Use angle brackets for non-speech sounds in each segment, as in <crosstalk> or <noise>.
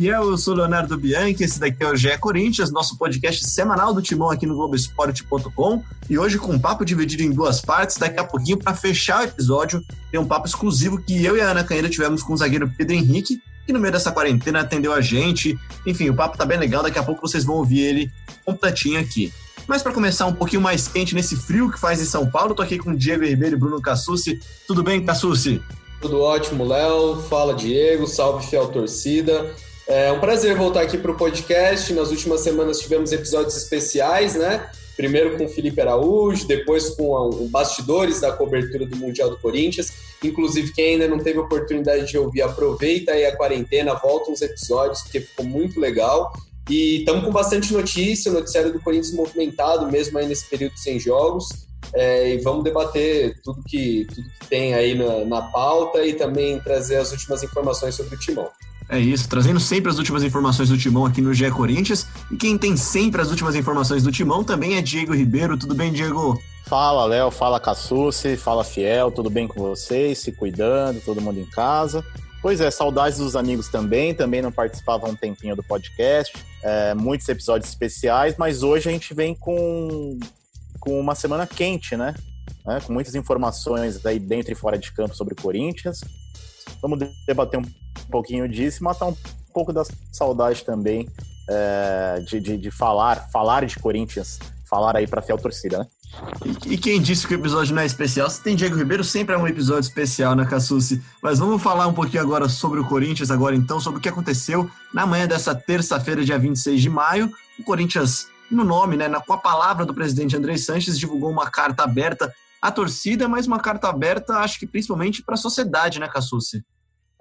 Fiel, eu sou Leonardo Bianchi, esse daqui é o GE Corinthians, nosso podcast semanal do Timão aqui no Globoesporte.com. E hoje com um papo dividido em duas partes, daqui a pouquinho, para fechar o episódio, tem um papo exclusivo que eu e a Ana Canheira tivemos com o zagueiro Pedro Henrique, que no meio dessa quarentena atendeu a gente. Enfim, o papo tá bem legal, daqui a pouco vocês vão ouvir ele completinho aqui. Mas para começar um pouquinho mais quente nesse frio que faz em São Paulo, tô aqui com Diego Ribeiro e Bruno Cassucci. Tudo bem, Cassucci? Tudo ótimo, Léo. Fala, Diego. Salve, fiel torcida. É um prazer voltar aqui para o podcast. Nas últimas semanas tivemos episódios especiais, né? Primeiro com o Felipe Araújo, depois com o bastidores da cobertura do Mundial do Corinthians. Inclusive, quem ainda não teve oportunidade de ouvir, aproveita aí a quarentena, volta uns episódios, porque ficou muito legal. E estamos com bastante notícia, o noticiário do Corinthians movimentado, mesmo aí nesse período sem jogos. É, e vamos debater tudo que, tudo que tem aí na, na pauta e também trazer as últimas informações sobre o Timão. É isso, trazendo sempre as últimas informações do Timão aqui no GE Corinthians. E quem tem sempre as últimas informações do Timão também é Diego Ribeiro. Tudo bem, Diego? Fala, Léo. Fala, Cassucci. Fala, Fiel. Tudo bem com vocês? Se cuidando, todo mundo em casa. Pois é, saudades dos amigos também. Também não participavam um tempinho do podcast. É, muitos episódios especiais, mas hoje a gente vem com com uma semana quente, né? né? Com muitas informações aí dentro e fora de campo sobre o Corinthians. Vamos debater um pouquinho disso e matar um pouco da saudade também é, de, de, de, falar, falar de Corinthians, falar aí para fiel torcida, né? E, e, quem disse que o episódio não é especial? Se tem Diego Ribeiro, sempre é um episódio especial, né, Cassucci? Mas vamos falar um pouquinho agora sobre o Corinthians, agora então, sobre o que aconteceu na manhã dessa terça-feira, dia 26 de maio. O Corinthians no nome, né, com a palavra do presidente André Sanches, divulgou uma carta aberta à torcida, mas uma carta aberta, acho que principalmente para a sociedade, né, Cassucci?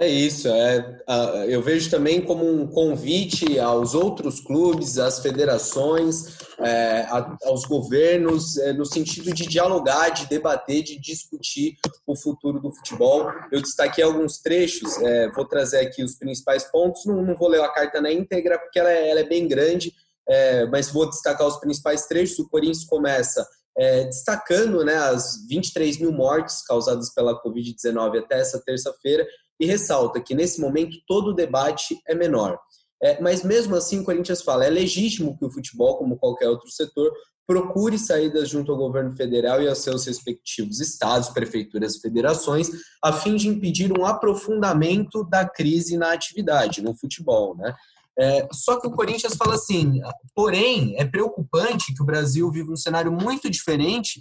É isso, é, eu vejo também como um convite aos outros clubes, às federações, é, aos governos, é, no sentido de dialogar, de debater, de discutir o futuro do futebol. Eu destaquei alguns trechos, é, vou trazer aqui os principais pontos, não, não, vou ler a carta na íntegra, porque ela, é, ela é bem grande, é, mas vou destacar os principais trechos. O Corinthians começa é, destacando né, as 23 mil mortes causadas pela Covid-19 até essa terça-feira e ressalta que nesse momento todo o debate é menor. É, mas mesmo assim, o Corinthians fala: é legítimo que o futebol, como qualquer outro setor, procure saídas junto ao governo federal e aos seus respectivos estados, prefeituras e federações, a fim de impedir um aprofundamento da crise na atividade, no futebol. Né? É, só que o Corinthians fala assim, porém, é preocupante que o Brasil vive um cenário muito diferente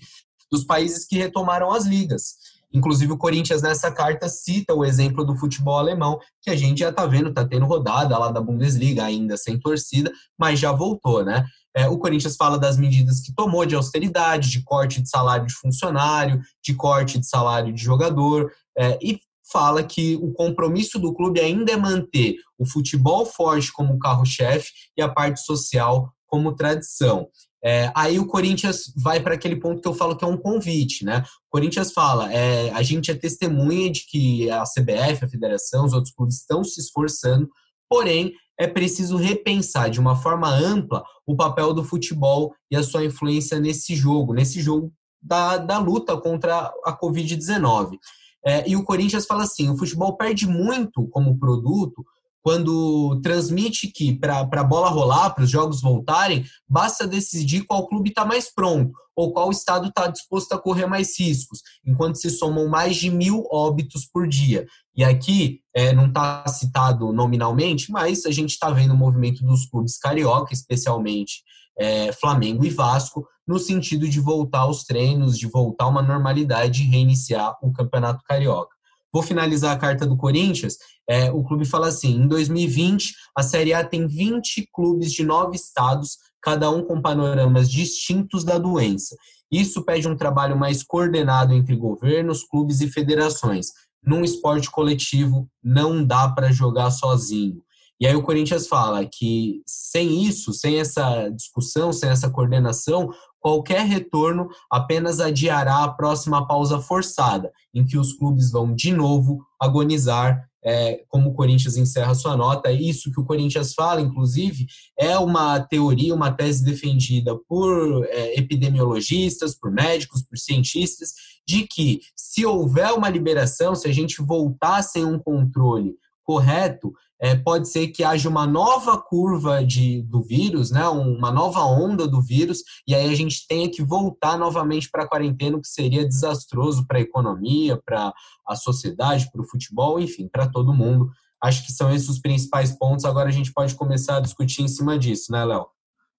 dos países que retomaram as ligas. Inclusive, o Corinthians, nessa carta, cita o exemplo do futebol alemão, que a gente já está vendo, está tendo rodada lá da Bundesliga, ainda sem torcida, mas já voltou, né? É, o Corinthians fala das medidas que tomou de austeridade, de corte de salário de funcionário, de corte de salário de jogador, é, e fala que o compromisso do clube ainda é manter o futebol forte como carro-chefe e a parte social como tradição. É, aí o Corinthians vai para aquele ponto que eu falo que é um convite, né? O Corinthians fala, é, a gente é testemunha de que a CBF, a federação, os outros clubes estão se esforçando, porém é preciso repensar de uma forma ampla o papel do futebol e a sua influência nesse jogo, nesse jogo da, da luta contra a Covid-19. É, e o Corinthians fala assim: o futebol perde muito como produto quando transmite que para a bola rolar, para os jogos voltarem, basta decidir qual clube está mais pronto ou qual estado está disposto a correr mais riscos, enquanto se somam mais de mil óbitos por dia. E aqui é, não está citado nominalmente, mas a gente está vendo o movimento dos clubes carioca, especialmente é, Flamengo e Vasco, no sentido de voltar aos treinos, de voltar uma normalidade e reiniciar o Campeonato Carioca. Vou finalizar a carta do Corinthians. É, o clube fala assim: em 2020, a Série A tem 20 clubes de nove estados, cada um com panoramas distintos da doença. Isso pede um trabalho mais coordenado entre governos, clubes e federações. Num esporte coletivo, não dá para jogar sozinho. E aí o Corinthians fala que sem isso, sem essa discussão, sem essa coordenação, qualquer retorno apenas adiará a próxima pausa forçada, em que os clubes vão de novo agonizar, é, como o Corinthians encerra sua nota. Isso que o Corinthians fala, inclusive, é uma teoria, uma tese defendida por é, epidemiologistas, por médicos, por cientistas, de que se houver uma liberação, se a gente voltar sem um controle correto, é, pode ser que haja uma nova curva de, do vírus, né, uma nova onda do vírus, e aí a gente tenha que voltar novamente para a quarentena, o que seria desastroso para a economia, para a sociedade, para o futebol, enfim, para todo mundo. Acho que são esses os principais pontos. Agora a gente pode começar a discutir em cima disso, né, Léo?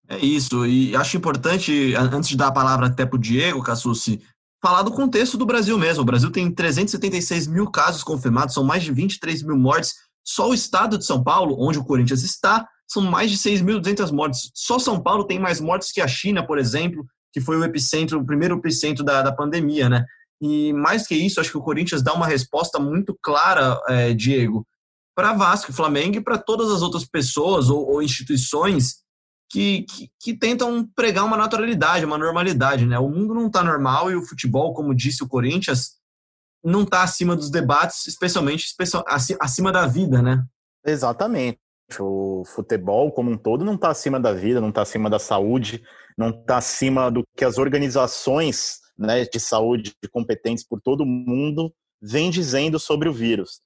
É isso, e acho importante, antes de dar a palavra até para o Diego, Cassucci, falar do contexto do Brasil mesmo. O Brasil tem 376 mil casos confirmados, são mais de 23 mil mortes. Só o estado de São Paulo, onde o Corinthians está, são mais de 6.200 mortes. Só São Paulo tem mais mortes que a China, por exemplo, que foi o epicentro, o primeiro epicentro da, da pandemia, né? E mais que isso, acho que o Corinthians dá uma resposta muito clara, é, Diego, para Vasco, Flamengo e para todas as outras pessoas ou, ou instituições que, que, que, tentam pregar uma naturalidade, uma normalidade, né? O mundo não está normal e o futebol, como disse o Corinthians, não está acima dos debates, especialmente acima da vida, né? Exatamente. O futebol como um todo não está acima da vida, não está acima da saúde, não está acima do que as organizações né, de saúde competentes por todo o mundo vêm dizendo sobre o vírus.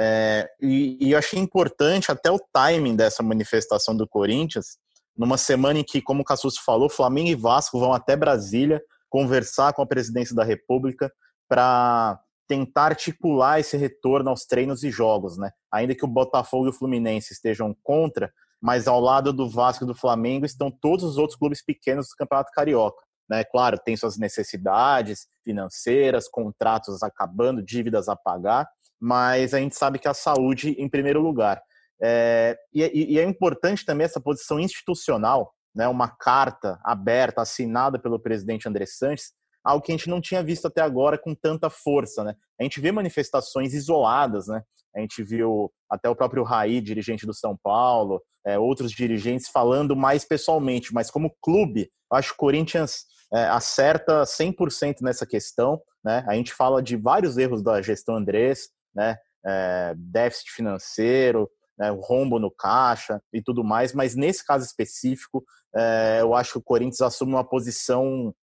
É, e, e eu achei importante até o timing dessa manifestação do Corinthians, numa semana em que, como o Cassus falou, Flamengo e Vasco vão até Brasília conversar com a presidência da República para tentar articular esse retorno aos treinos e jogos, né? Ainda que o Botafogo e o Fluminense estejam contra, mas ao lado do Vasco e do Flamengo estão todos os outros clubes pequenos do Campeonato Carioca. Né? Claro, tem suas necessidades financeiras, contratos acabando, dívidas a pagar, mas a gente sabe que a saúde em primeiro lugar. É, e, e, é importante também essa posição institucional, né, uma carta aberta, assinada pelo presidente André Sanches, algo que a gente não tinha visto até agora com tanta força. Né? A gente vê manifestações isoladas, né? a gente viu até o próprio Raí, dirigente do São Paulo, é, outros dirigentes falando mais pessoalmente, mas como clube, acho que o Corinthians é, acerta 100% nessa questão. Né? A gente fala de vários erros da gestão Andrés, né? É, déficit financeiro, né, o rombo no caixa e tudo mais, mas nesse caso específico, é, eu acho que o Corinthians assume uma posição,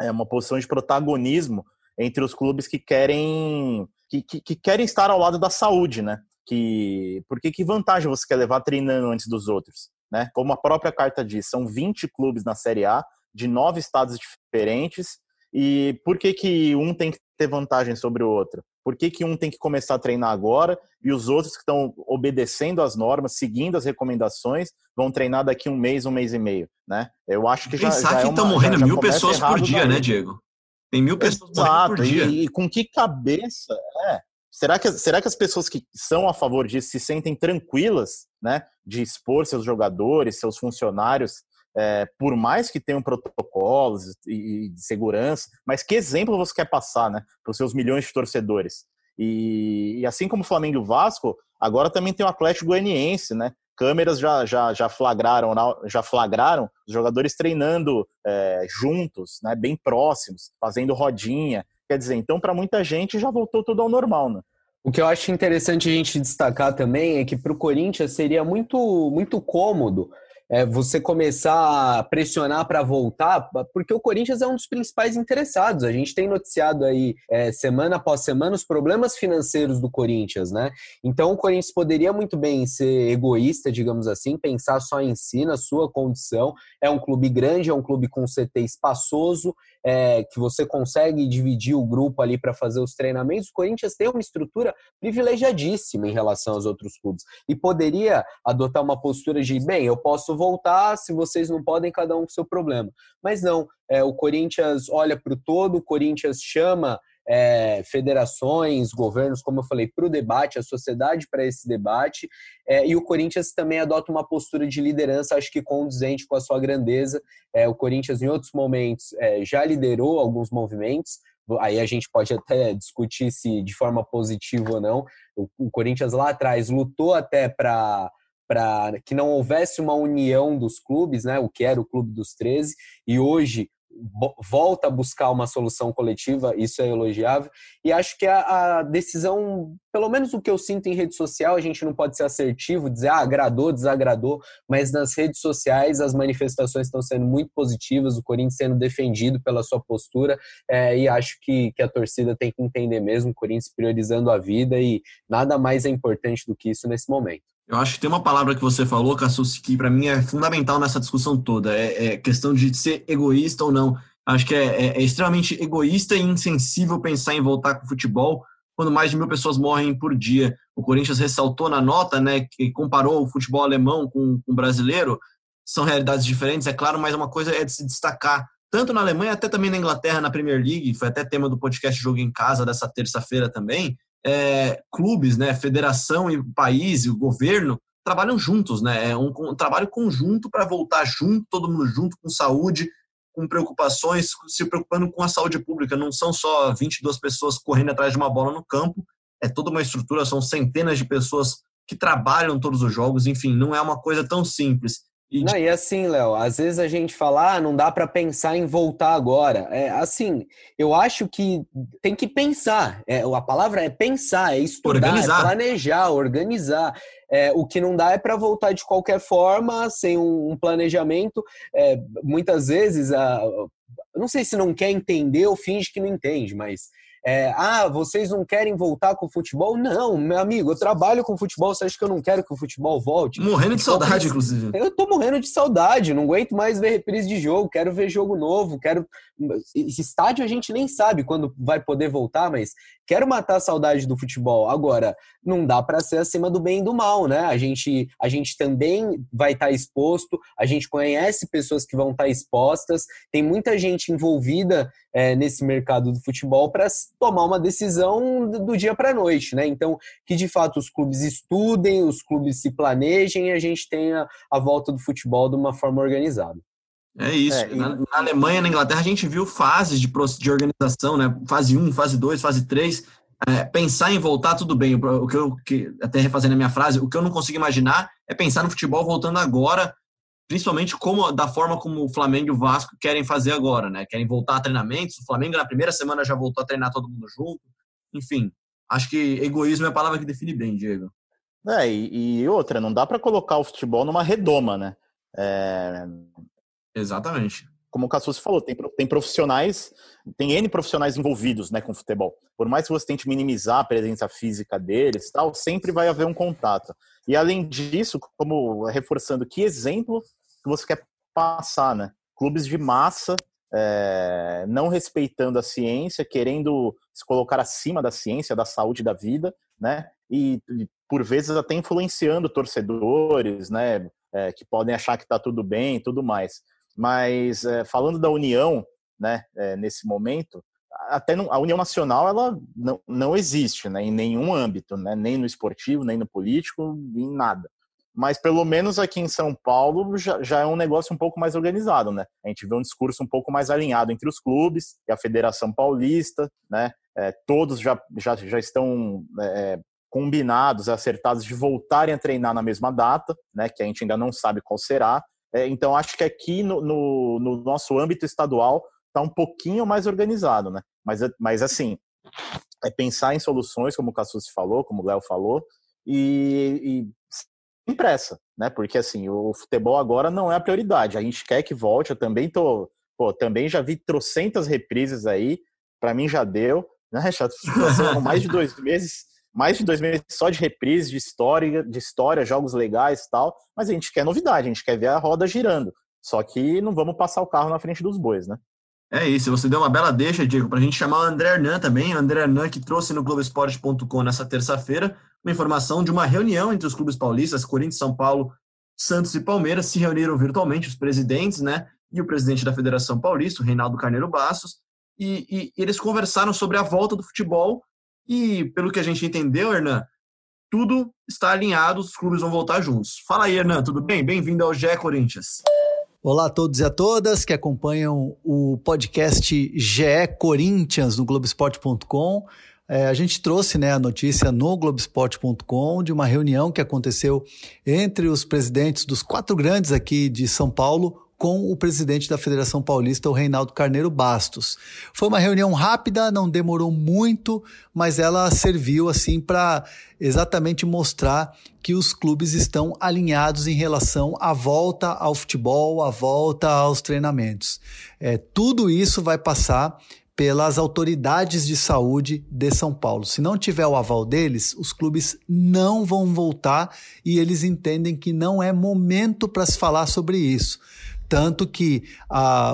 é, uma posição de protagonismo entre os clubes que querem que, que, que, querem estar ao lado da saúde, né? Que, porque que vantagem você quer levar treinando antes dos outros? Né? Como a própria carta diz, são 20 clubes na Série A, de nove estados diferentes, e por que, que um tem que ter vantagem sobre o outro? Por que, que um tem que começar a treinar agora e os outros que estão obedecendo as normas, seguindo as recomendações, vão treinar daqui um mês, um mês e meio, né? Eu acho que Pensar já, já que estão é morrendo já, mil pessoas por dia, né, Diego? Tem mil pessoas Exato, por dia. E, e com que cabeça? É. Será que, será que as pessoas que são a favor disso se sentem tranquilas, né, de expor seus jogadores, seus funcionários é, por mais que tenham protocolos e, de segurança, mas que exemplo você quer passar né, para os seus milhões de torcedores? E, e, assim como o Flamengo e o Vasco, agora também tem o Atlético Goianiense, né? Câmeras já, já, já flagraram já flagraram os jogadores treinando é, juntos, né, bem próximos, fazendo rodinha. Quer dizer, então para muita gente já voltou tudo ao normal, né? O que eu acho interessante a gente destacar também é que para o Corinthians seria muito, muito cômodo é, você começar a pressionar para voltar, porque o Corinthians é um dos principais interessados. A gente tem noticiado aí é, semana após semana os problemas financeiros do Corinthians, né? Então o Corinthians poderia muito bem ser egoísta, digamos assim, pensar só em si, na sua condição. É um clube grande, é um clube com CT espaçoso, é, que você consegue dividir o grupo ali para fazer os treinamentos. O Corinthians tem uma estrutura privilegiadíssima em relação aos outros clubes e poderia adotar uma postura de, bem, eu posso voltar, se vocês não podem, cada um com seu problema. Mas não, é, o Corinthians olha para o todo, o Corinthians chama é, federações, governos, como eu falei, para o debate, a sociedade para esse debate, é, e o Corinthians também adota uma postura de liderança, acho que condizente com a sua grandeza. É, o Corinthians, em outros momentos, é, já liderou alguns movimentos, aí a gente pode até discutir se de forma positiva ou não. O, o Corinthians lá atrás lutou até para para que não houvesse uma união dos clubes, né, o que era o Clube dos 13, e hoje volta a buscar uma solução coletiva, isso é elogiável, e acho que a, a, decisão, pelo menos o que eu sinto em rede social, a gente não pode ser assertivo, dizer ah, agradou, desagradou, mas nas redes sociais as manifestações estão sendo muito positivas, o Corinthians sendo defendido pela sua postura, é, e acho que, que a torcida tem que entender mesmo, o Corinthians priorizando a vida, e nada mais é importante do que isso nesse momento. Eu acho que tem uma palavra que você falou, Cassus, que para mim é fundamental nessa discussão toda. É, é, questão de ser egoísta ou não. Acho que é, é, é, extremamente egoísta e insensível pensar em voltar com o futebol quando mais de mil pessoas morrem por dia. O Corinthians ressaltou na nota, né, que comparou o futebol alemão com o brasileiro. São realidades diferentes, é claro, mas uma coisa é de se destacar tanto na Alemanha, até também na Inglaterra, na Premier League, foi até tema do podcast Jogo em Casa dessa terça-feira também é, clubes, né, federação e país e o governo trabalham juntos, né? É um, um trabalho conjunto para voltar junto, todo mundo junto, com saúde, com preocupações, se preocupando com a saúde pública. Não são só 22 pessoas correndo atrás de uma bola no campo, é toda uma estrutura, são centenas de pessoas que trabalham todos os jogos, enfim, não é uma coisa tão simples. E... Não, e assim, Léo, às vezes a gente fala, ah, não dá para pensar em voltar agora. É assim, eu acho que tem que pensar. É, a palavra é pensar, é estudar, é organizar. é planejar, organizar. É, o que não dá é para voltar de qualquer forma, sem um, um planejamento. É, muitas vezes, a, não sei se não quer entender ou finge que não entende, mas é, ah, vocês não querem voltar com o futebol? Não, meu amigo, eu trabalho com futebol, você acha que eu não quero que o futebol volte? Morrendo de saudade, inclusive. Eu tô morrendo de saudade, não aguento mais ver reprise de jogo, quero ver jogo novo, quero. Esse estádio a gente nem sabe quando vai poder voltar, mas quero matar a saudade do futebol. Agora, não dá para ser acima do bem e do mal, né? A gente, a gente também vai estar tá exposto, a gente conhece pessoas que vão estar tá expostas, tem muita gente envolvida é, nesse mercado do futebol para tomar uma decisão do dia para a noite, né? Então, que de fato os clubes estudem, os clubes se planejem e a gente tenha a volta do futebol de uma forma organizada. É isso. É, e... na, na, Alemanha, na Inglaterra, a gente viu fases de, de organização, né? Fase 1, fase 2, fase 3. É, pensar em voltar, tudo bem. O que eu, que, até refazendo a minha frase, o que eu não consigo imaginar é pensar no futebol voltando agora, principalmente como da forma como o Flamengo e o Vasco querem fazer agora, né? Querem voltar a treinamentos. O Flamengo na primeira semana já voltou a treinar todo mundo junto. Enfim, acho que egoísmo é a palavra que define bem, Diego. É, e, e outra, não dá para colocar o futebol numa redoma, né? É... Exatamente. Como o Cassus falou, tem, tem profissionais, tem N profissionais envolvidos né, com futebol. Por mais que você tente minimizar a presença física deles, tal, sempre vai haver um contato. E além disso, como reforçando que exemplo que você quer passar, né? Clubes de massa é, não respeitando a ciência, querendo se colocar acima da ciência, da saúde da vida, né? E, por vezes até influenciando torcedores, né? É, que podem achar que está tudo bem e tudo mais. Mas é, falando da união, né? nesse momento, até a União Nacional ela não, não existe, né? Em nenhum âmbito, né? Nem no esportivo, nem no político, em nada mas pelo menos aqui em São Paulo já, já, é um negócio um pouco mais organizado, né? A gente vê um discurso um pouco mais alinhado entre os clubes e a Federação Paulista, né? É, todos já, já, já estão é, combinados, acertados de voltarem a treinar na mesma data, né? Que a gente ainda não sabe qual será. É, então acho que aqui no, no, no nosso âmbito estadual está um pouquinho mais organizado, né? Mas, mas assim, é pensar em soluções, como o Cassus falou, como o Léo falou, e, e sem pressa, né? Porque assim, o futebol agora não é a prioridade. A gente quer que volte. Eu também tô, pô, também já vi trocentas reprises aí. Para mim já deu, né? Já <laughs> mais de dois meses, mais de dois meses só de reprise, de história, de história, jogos legais, tal. Mas a gente quer novidade, a gente quer ver a roda girando. Só que não vamos passar o carro na frente dos bois, né? É isso, você deu uma bela deixa, Diego, para a gente chamar o André Hernan também. O André Hernan que trouxe no Globoesporte.com nessa terça-feira uma informação de uma reunião entre os clubes paulistas, Corinthians, São Paulo, Santos e Palmeiras, se reuniram virtualmente, os presidentes, né? E o presidente da Federação Paulista, o Reinaldo Carneiro Bastos, e, e, eles conversaram sobre a volta do futebol. E, pelo que a gente entendeu, Hernan, tudo está alinhado, os clubes vão voltar juntos. Fala aí, Hernan, tudo bem? Bem-vindo ao GE Corinthians. Olá a todos e a todas que acompanham o podcast GE Corinthians no Globoesporte.com. É, a gente trouxe né, a notícia no Globoesporte.com de uma reunião que aconteceu entre os presidentes dos quatro grandes aqui de São Paulo com o presidente da Federação Paulista, o Reinaldo Carneiro Bastos. Foi uma reunião rápida, não demorou muito, mas ela serviu assim para exatamente mostrar que os clubes estão alinhados em relação à volta ao futebol, à volta aos treinamentos. É, tudo isso vai passar pelas autoridades de saúde de São Paulo. Se não tiver o aval deles, os clubes não vão voltar e eles entendem que não é momento para se falar sobre isso. Tanto que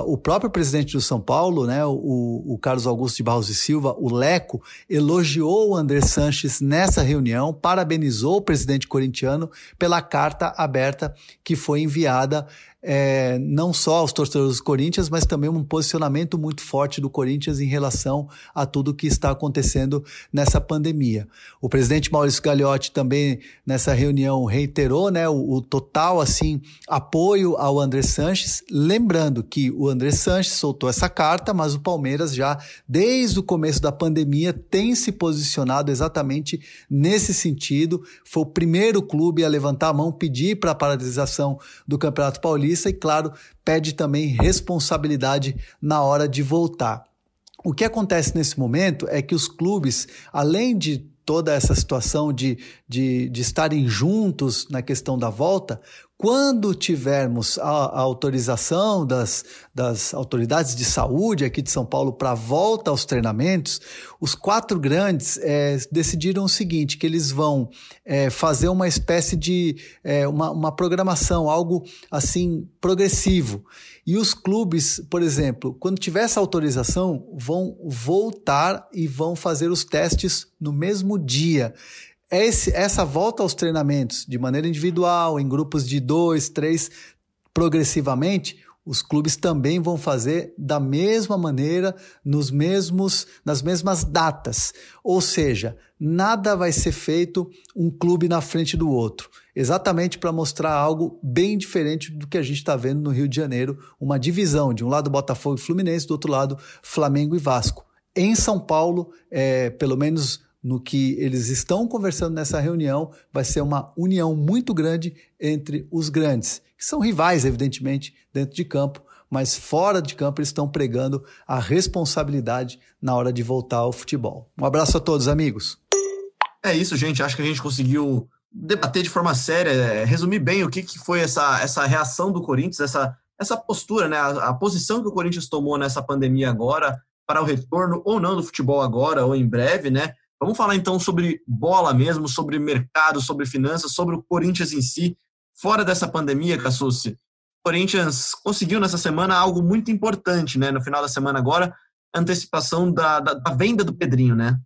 o próprio presidente do São Paulo, né, o, o, Carlos Augusto de Barros e Silva, o Leco, elogiou o André Sanches nessa reunião, parabenizou o presidente corintiano pela carta aberta que foi enviada é, não só aos torcedores do Corinthians, mas também um posicionamento muito forte do Corinthians em relação a tudo que está acontecendo nessa pandemia. O presidente Maurício Gagliotti também nessa reunião reiterou né, o, o total assim apoio ao André Sanches, lembrando que o André Sanches soltou essa carta, mas o Palmeiras já desde o começo da pandemia tem se posicionado exatamente nesse sentido. Foi o primeiro clube a levantar a mão, pedir para a paralisação do Campeonato Paulista e, claro, pede também responsabilidade na hora de voltar. O que acontece nesse momento é que os clubes, além de toda essa situação de, de, de estarem juntos na questão da volta, quando tivermos a, a, autorização das, das autoridades de saúde aqui de São Paulo para a volta aos treinamentos, os quatro grandes é, decidiram o seguinte: que eles vão é, fazer uma espécie de é, uma, uma programação, algo assim progressivo. E os clubes, por exemplo, quando tiver essa autorização, vão voltar e vão fazer os testes no mesmo dia esse, essa volta aos treinamentos de maneira individual, em grupos de dois, três, progressivamente, os clubes também vão fazer da mesma maneira, nos mesmos, nas mesmas datas. Ou seja, nada vai ser feito um clube na frente do outro. Exatamente para mostrar algo bem diferente do que a gente está vendo no Rio de Janeiro, uma divisão, de um lado Botafogo e Fluminense, do outro lado Flamengo e Vasco. Em São Paulo, é, pelo menos no que eles estão conversando nessa reunião, vai ser uma união muito grande entre os grandes, que são rivais, evidentemente, dentro de campo, mas fora de campo eles estão pregando a responsabilidade na hora de voltar ao futebol. Um abraço a todos, amigos. É isso, gente. Acho que a gente conseguiu debater de forma séria, é, resumir bem o que, que foi essa, essa reação do Corinthians, essa, essa postura, né? A, a posição que o Corinthians tomou nessa pandemia agora, para o retorno ou não do futebol agora ou em breve, né? Vamos falar então sobre bola mesmo, sobre mercado, sobre finanças, sobre o Corinthians em si. Fora dessa pandemia, Cassucci, o Corinthians conseguiu nessa semana algo muito importante, né? No final da semana agora, antecipação da, da, da venda do Pedrinho, né?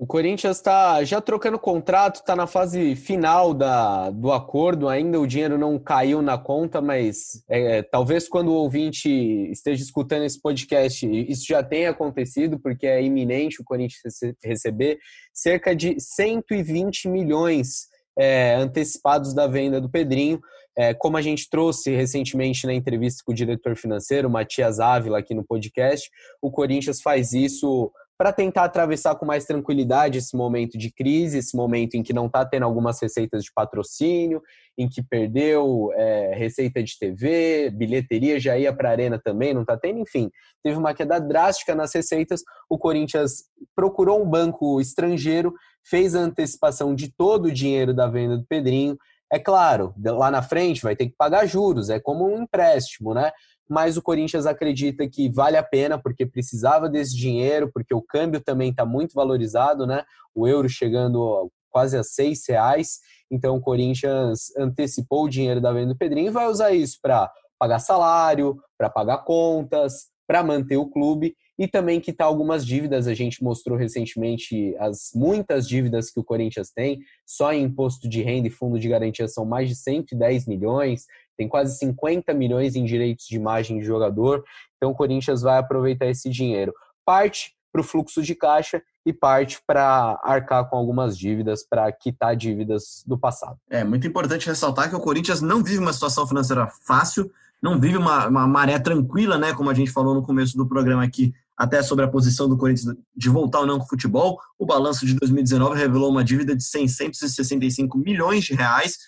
O Corinthians está já trocando contrato, está na fase final da, do acordo, ainda o dinheiro não caiu na conta, mas é, talvez quando o ouvinte esteja escutando esse podcast, isso já tenha acontecido, porque é iminente o Corinthians receber cerca de 120 milhões é, antecipados da venda do Pedrinho. É, como a gente trouxe recentemente na entrevista com o diretor financeiro, Matias Ávila, aqui no podcast, o Corinthians faz isso para tentar atravessar com mais tranquilidade esse momento de crise, esse momento em que não está tendo algumas receitas de patrocínio, em que perdeu é, receita de TV, bilheteria já ia para a arena também, não está tendo, enfim, teve uma queda drástica nas receitas. O Corinthians procurou um banco estrangeiro, fez a antecipação de todo o dinheiro da venda do Pedrinho. É claro, lá na frente vai ter que pagar juros, é como um empréstimo, né? Mas o Corinthians acredita que vale a pena porque precisava desse dinheiro, porque o câmbio também está muito valorizado, né? O euro chegando quase a seis reais. Então o Corinthians antecipou o dinheiro da venda do Pedrinho e vai usar isso para pagar salário, para pagar contas, para manter o clube e também quitar algumas dívidas. A gente mostrou recentemente as muitas dívidas que o Corinthians tem, só em imposto de renda e fundo de garantia são mais de 110 milhões tem quase 50 milhões em direitos de imagem de jogador, então o Corinthians vai aproveitar esse dinheiro. Parte para o fluxo de caixa e parte para arcar com algumas dívidas, para quitar dívidas do passado. É muito importante ressaltar que o Corinthians não vive uma situação financeira fácil, não vive uma, uma maré tranquila, né? Como a gente falou no começo do programa aqui, até sobre a posição do Corinthians de voltar ou não com o futebol. O balanço de 2019 revelou uma dívida de 665 milhões de reais,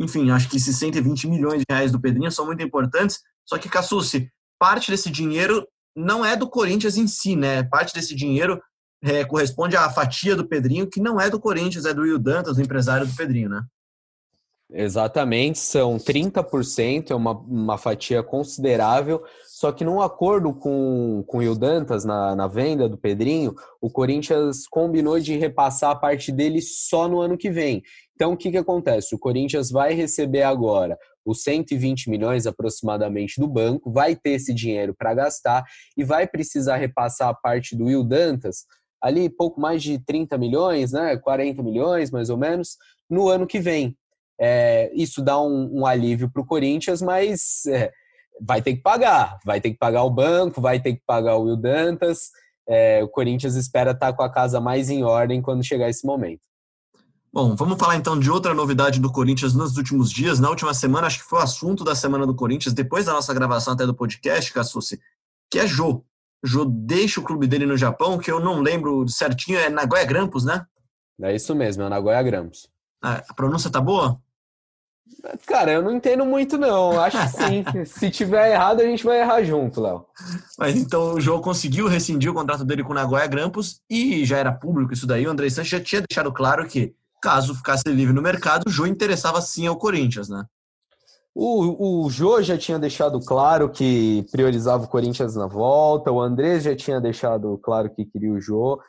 enfim, acho que esses 120 milhões de reais do Pedrinho são muito importantes. Só que, Cassucci, parte desse dinheiro não é do Corinthians em si, né? Parte desse dinheiro é, corresponde à fatia do Pedrinho, que não é do Corinthians, é do Will Dantas, o empresário do Pedrinho, né? Exatamente, são 30%, é uma, uma fatia considerável. Só que num acordo com, com o Rio Dantas na, na venda do Pedrinho, o Corinthians combinou de repassar a parte dele só no ano que vem. Então, o que, que acontece? O Corinthians vai receber agora os 120 milhões aproximadamente do banco, vai ter esse dinheiro para gastar e vai precisar repassar a parte do Will Dantas, ali pouco mais de 30 milhões, né, 40 milhões mais ou menos, no ano que vem. É, isso dá um, um alívio para o Corinthians, mas é, vai ter que pagar, vai ter que pagar o banco, vai ter que pagar o Will Dantas. É, o Corinthians espera estar tá com a casa mais em ordem quando chegar esse momento. Bom, vamos falar então de outra novidade do Corinthians nos últimos dias. Na última semana, acho que foi o assunto da semana do Corinthians, depois da nossa gravação até do podcast, Cassucci, que é Jô. Jô deixa o clube dele no Japão, que eu não lembro certinho, é Nagoya Grampus, né? É isso mesmo, é Nagoya Grampus. Ah, a pronúncia tá boa? Cara, eu não entendo muito, não. Acho que sim. <laughs> Se tiver errado, a gente vai errar junto, Léo. Mas então o João conseguiu rescindir o contrato dele com o Nagoya Grampus e já era público isso daí. O André Sanches já tinha deixado claro que, caso ficasse livre no mercado, o Jô interessava sim ao Corinthians, né? O, o Jô já tinha deixado claro que priorizava o Corinthians na volta, o André já tinha deixado claro que queria o Jô.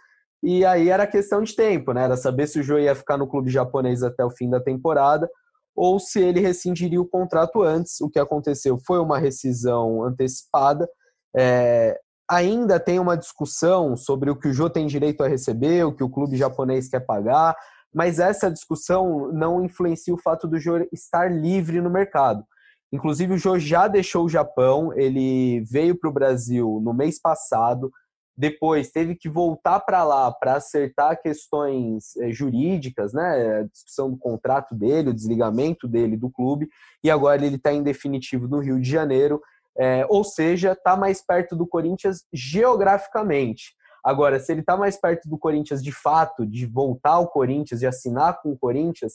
E aí era questão de tempo, né? Era saber se o Jô ia ficar no clube japonês até o fim da temporada ou se ele rescindiria o contrato antes. O que aconteceu foi uma rescisão antecipada. É, ainda tem uma discussão sobre o que o Jô tem direito a receber, o que o clube japonês quer pagar, mas essa discussão não influencia o fato do Jô estar livre no mercado. Inclusive, o Jô já deixou o Japão, ele veio para o Brasil no mês passado, depois teve que voltar para lá para acertar questões eh, jurídicas, né, a discussão do contrato dele, o desligamento dele do clube, e agora ele está em definitivo no Rio de Janeiro, é, ou seja, está mais perto do Corinthians geograficamente. Agora, se ele está mais perto do Corinthians de fato, de voltar ao Corinthians, de assinar com o Corinthians,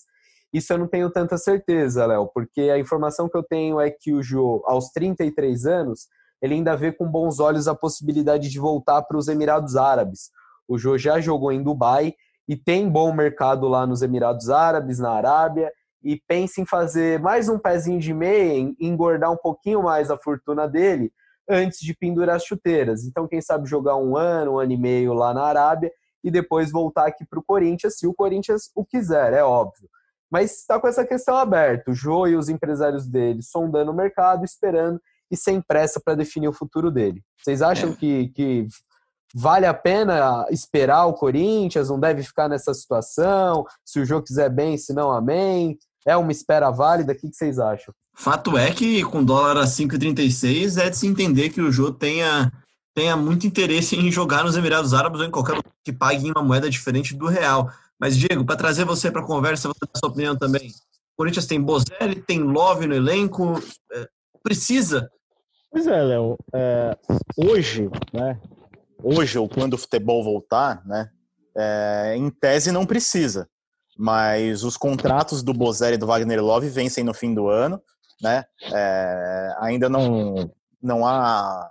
isso eu não tenho tanta certeza, Léo, porque a informação que eu tenho é que o Jô, aos 33 anos, ele ainda vê com bons olhos a possibilidade de voltar para os Emirados Árabes. O Jô já jogou em Dubai e tem bom mercado lá nos Emirados Árabes, na Arábia, e pensa em fazer mais um pezinho de meia, engordar um pouquinho mais a fortuna dele antes de pendurar as chuteiras. Então, quem sabe jogar um ano, um ano e meio lá na Arábia e depois voltar aqui para o Corinthians, se o Corinthians o quiser, é óbvio. Mas está com essa questão aberta. O Jô e os empresários dele sondando o mercado, esperando e sem pressa para definir o futuro dele. Vocês acham é. que, que vale a pena esperar o Corinthians? Não deve ficar nessa situação? Se o jogo quiser bem, se não, amém? É uma espera válida? O que, vocês acham? Fato é que com dólar a 5,36 é de se entender que o jogo tenha, tenha muito interesse em jogar nos Emirados Árabes ou em qualquer lugar que pague em uma moeda diferente do real. Mas, Diego, para trazer você para a conversa, você dá a sua opinião também. O Corinthians tem Bozelli, tem Love no elenco. É, precisa Pois é, Léo. É, hoje, né? Hoje, ou quando o futebol voltar, né? É, em tese não precisa. Mas os contratos do Bozelli e do Wagner Love vencem no fim do ano, né? É, ainda não, não há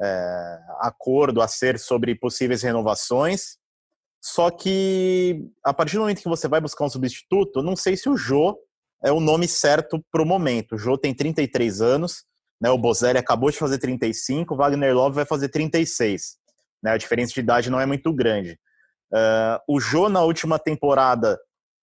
é, acordo a ser sobre possíveis renovações. Só que a partir do momento que você vai buscar um substituto, não sei se o Jô é o nome certo para o momento. O Jô tem 33 anos, né? O Bozelli acabou de fazer 35, o Wagner Love vai fazer 36. Né? A diferença de idade não é muito grande. Uh, o Jô, na última temporada,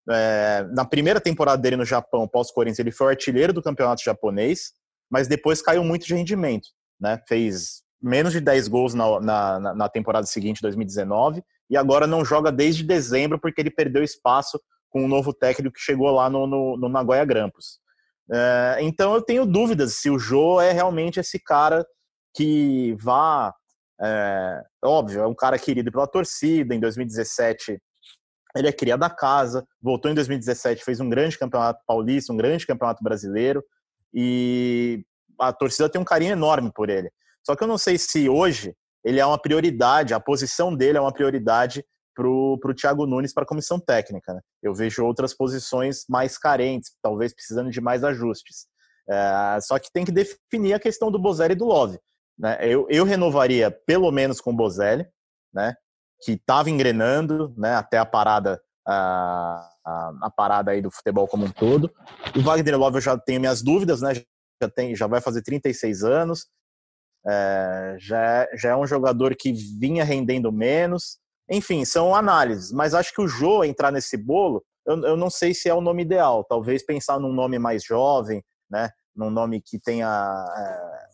é, na primeira temporada dele no Japão, pós-Corinthians, ele foi o artilheiro do campeonato japonês, mas depois caiu muito de rendimento. Né? Fez menos de 10 gols na, na, na temporada seguinte, 2019, e agora não joga desde dezembro porque ele perdeu espaço com o um novo técnico que chegou lá no, no, no Nagoya Grampus. É, então eu tenho dúvidas se o Jô é realmente esse cara que vá. É, óbvio, é um cara querido pela torcida. Em 2017, ele é criado da casa, voltou em 2017, fez um grande campeonato paulista, um grande campeonato brasileiro, e a torcida tem um carinho enorme por ele. Só que eu não sei se hoje ele é uma prioridade, a posição dele é uma prioridade para o Thiago Nunes para a comissão técnica. Né? Eu vejo outras posições mais carentes, talvez precisando de mais ajustes. É, só que tem que definir a questão do Bozelli e do Love. Né? Eu, eu renovaria pelo menos com o Bozelli, né? Que estava engrenando né? até a parada a, a, a, parada aí do futebol como um todo. O Wagner Love eu já tenho minhas dúvidas, né? Já, tem, já vai fazer 36 anos, é, já, é, já é um jogador que vinha rendendo menos. Enfim, são análises, mas acho que o Jô entrar nesse bolo, eu, eu não sei se é o nome ideal. Talvez pensar num nome mais jovem, né? Num nome que tenha. É,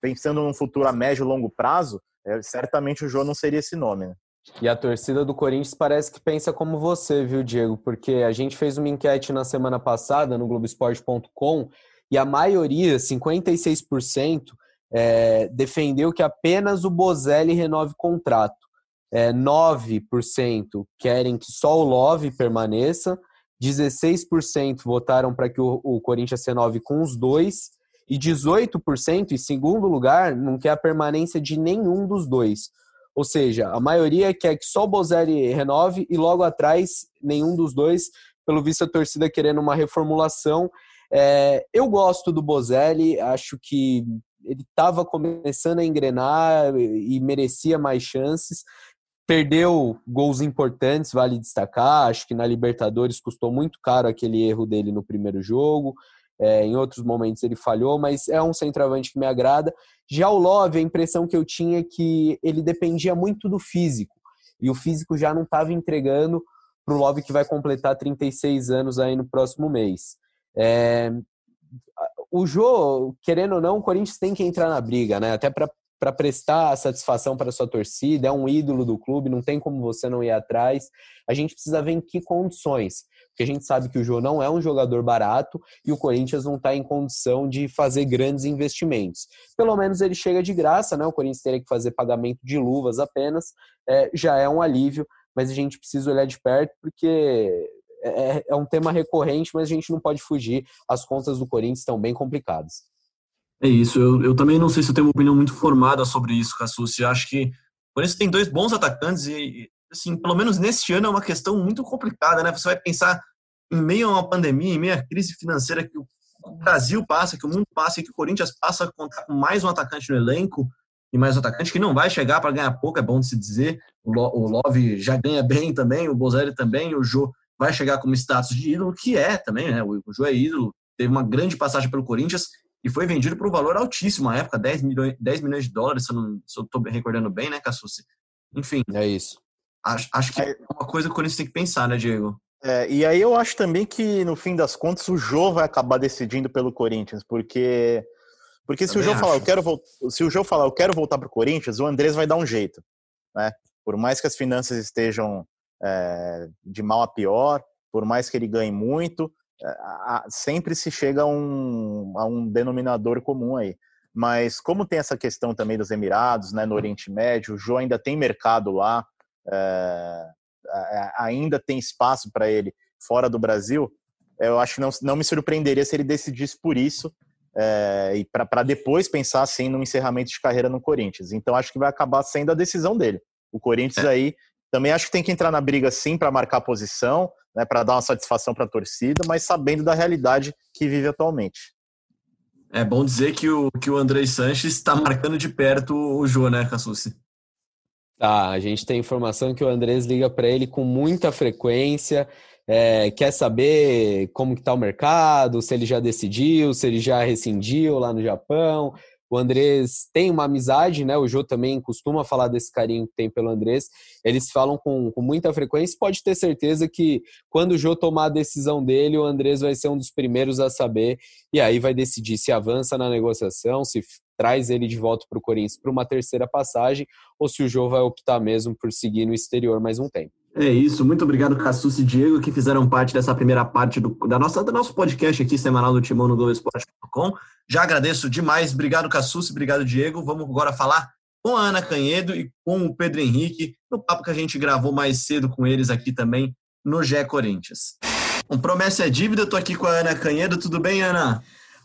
pensando num futuro a médio e longo prazo, é, certamente o Jô não seria esse nome, né? E a torcida do Corinthians parece que pensa como você, viu, Diego? Porque a gente fez uma enquete na semana passada no Globoesporte.com e a maioria, 56%, é, defendeu que apenas o Bozelli renove contrato. É, 9% querem que só o Love permaneça, 16% votaram para que o, o Corinthians renove com os dois, e 18%, em segundo lugar, não quer a permanência de nenhum dos dois. Ou seja, a maioria quer que só o Bozelli renove e logo atrás nenhum dos dois, pelo visto a torcida querendo uma reformulação. É, eu gosto do Bozelli, acho que ele estava começando a engrenar e merecia mais chances. Perdeu gols importantes, vale destacar. Acho que na Libertadores custou muito caro aquele erro dele no primeiro jogo. É, em outros momentos ele falhou, mas é um centroavante que me agrada. Já o Love, a impressão que eu tinha é que ele dependia muito do físico. E o físico já não estava entregando para o Love que vai completar 36 anos aí no próximo mês. É, o Jô, querendo ou não, o Corinthians tem que entrar na briga, né? Até para para prestar satisfação para sua torcida, é um ídolo do clube, não tem como você não ir atrás. A gente precisa ver em que condições, porque a gente sabe que o Jô não é um jogador barato e o Corinthians não está em condição de fazer grandes investimentos. Pelo menos ele chega de graça, né? O Corinthians teria que fazer pagamento de luvas apenas, é, já é um alívio, mas a gente precisa olhar de perto porque é, é um tema recorrente, mas a gente não pode fugir. As contas do Corinthians estão bem complicadas. É isso, eu, eu também não sei se eu tenho uma opinião muito formada sobre isso, Cassucci. Acho que por isso tem dois bons atacantes e, assim, pelo menos neste ano é uma questão muito complicada, né? Você vai pensar em meio a uma pandemia, em meio à crise financeira que o Brasil passa, que o mundo passa e que o Corinthians passa a contar com mais um atacante no elenco e mais um atacante que não vai chegar para ganhar pouco, é bom de se dizer. O, Love já ganha bem também, o Bozelli também, o Jô vai chegar como status de ídolo, que é também, né? O Jô é ídolo, teve uma grande passagem pelo Corinthians e foi vendido por um valor altíssimo na época, 10 milhões, 10 milhões de dólares, se eu, estou recordando bem, né, Cassucci? Enfim. É isso. Acho, acho que é uma coisa que o Corinthians tem que pensar, né, Diego? É, e aí eu acho também que, no fim das contas, o Jô vai acabar decidindo pelo Corinthians, porque porque se o Jô falar, eu quero se o Jô falar, eu quero voltar para o Corinthians, o Andrés vai dar um jeito, né? Por mais que as finanças estejam é, de mal a pior, por mais que ele ganhe muito, sempre se chega a um, a um denominador comum aí. Mas como tem essa questão também dos Emirados, né, no Oriente Médio, o Jô ainda tem mercado lá, é, ainda tem espaço para ele fora do Brasil, eu acho que não, não me surpreenderia se ele decidisse por isso é, e para depois pensar assim no encerramento de carreira no Corinthians. Então acho que vai acabar sendo a decisão dele. O Corinthians é. aí também acho que tem que entrar na briga sim para marcar posição, né, para dar uma satisfação para a torcida, mas sabendo da realidade que vive atualmente. É bom dizer que o, que o André Sanches está marcando de perto o Jô, né, Cassucci? Tá, a gente tem informação que o Andrés liga para ele com muita frequência, é, quer saber como que tá o mercado, se ele já decidiu, se ele já rescindiu lá no Japão, o Andrés tem uma amizade, né? O Jô também costuma falar desse carinho que tem pelo Andrés. Eles falam com, com muita frequência. Pode ter certeza que quando o Jô tomar a decisão dele, o Andrés vai ser um dos primeiros a saber. E aí vai decidir se avança na negociação, se traz ele de volta para o Corinthians para uma terceira passagem, ou se o Jô vai optar mesmo por seguir no exterior mais um tempo. É isso, muito obrigado, Cassus e Diego, que fizeram parte dessa primeira parte do, da nossa, do nosso podcast aqui, semanal do Timão no Globoesporte.com. Já agradeço demais, obrigado, Cassus, obrigado, Diego. Vamos agora falar com a Ana Canhedo e com o Pedro Henrique, no papo que a gente gravou mais cedo com eles aqui também no GE Corinthians. Um promessa é dívida, eu tô aqui com a Ana Canhedo, tudo bem, Ana?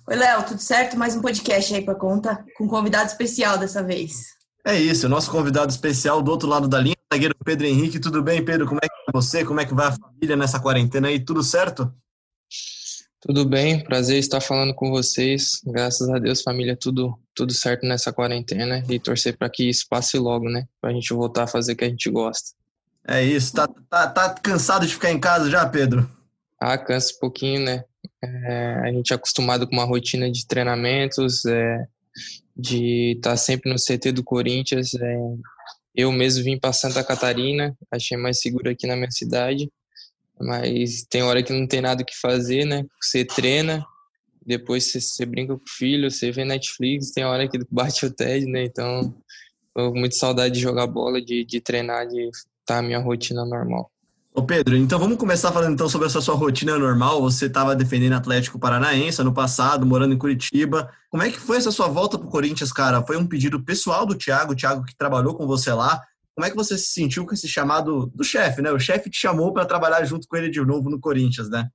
Oi, Léo, tudo certo? Mais um podcast aí para conta, com um convidado especial dessa vez. É isso, o nosso convidado especial do outro lado da linha, zagueiro Pedro Henrique. Tudo bem, Pedro? Como é que é você? Como é que vai a família nessa quarentena aí? Tudo certo? Tudo bem, prazer estar falando com vocês. Graças a Deus, família, tudo tudo certo nessa quarentena e torcer para que isso passe logo, né? Para a gente voltar a fazer o que a gente gosta. É isso. Tá, tá, tá cansado de ficar em casa já, Pedro? Ah, cansa um pouquinho, né? É, a gente é acostumado com uma rotina de treinamentos, é, de estar tá sempre no CT do Corinthians. É, eu mesmo vim para Santa Catarina, achei mais seguro aqui na minha cidade, mas tem hora que não tem nada que fazer, né? Você treina, depois você, você brinca com o filho, você vê Netflix, tem hora que bate o TED, né? Então, tô muito saudade de jogar bola, de, de treinar, de tá a minha rotina normal. Ô Pedro, então vamos começar falando então sobre essa sua rotina normal. Você estava defendendo Atlético Paranaense ano passado, morando em Curitiba. Como é que foi essa sua volta para o Corinthians, cara? Foi um pedido pessoal do Thiago, o Thiago que trabalhou com você lá. Como é que você se sentiu com esse chamado do chefe, né? O chefe te chamou para trabalhar junto com ele de novo no Corinthians, né?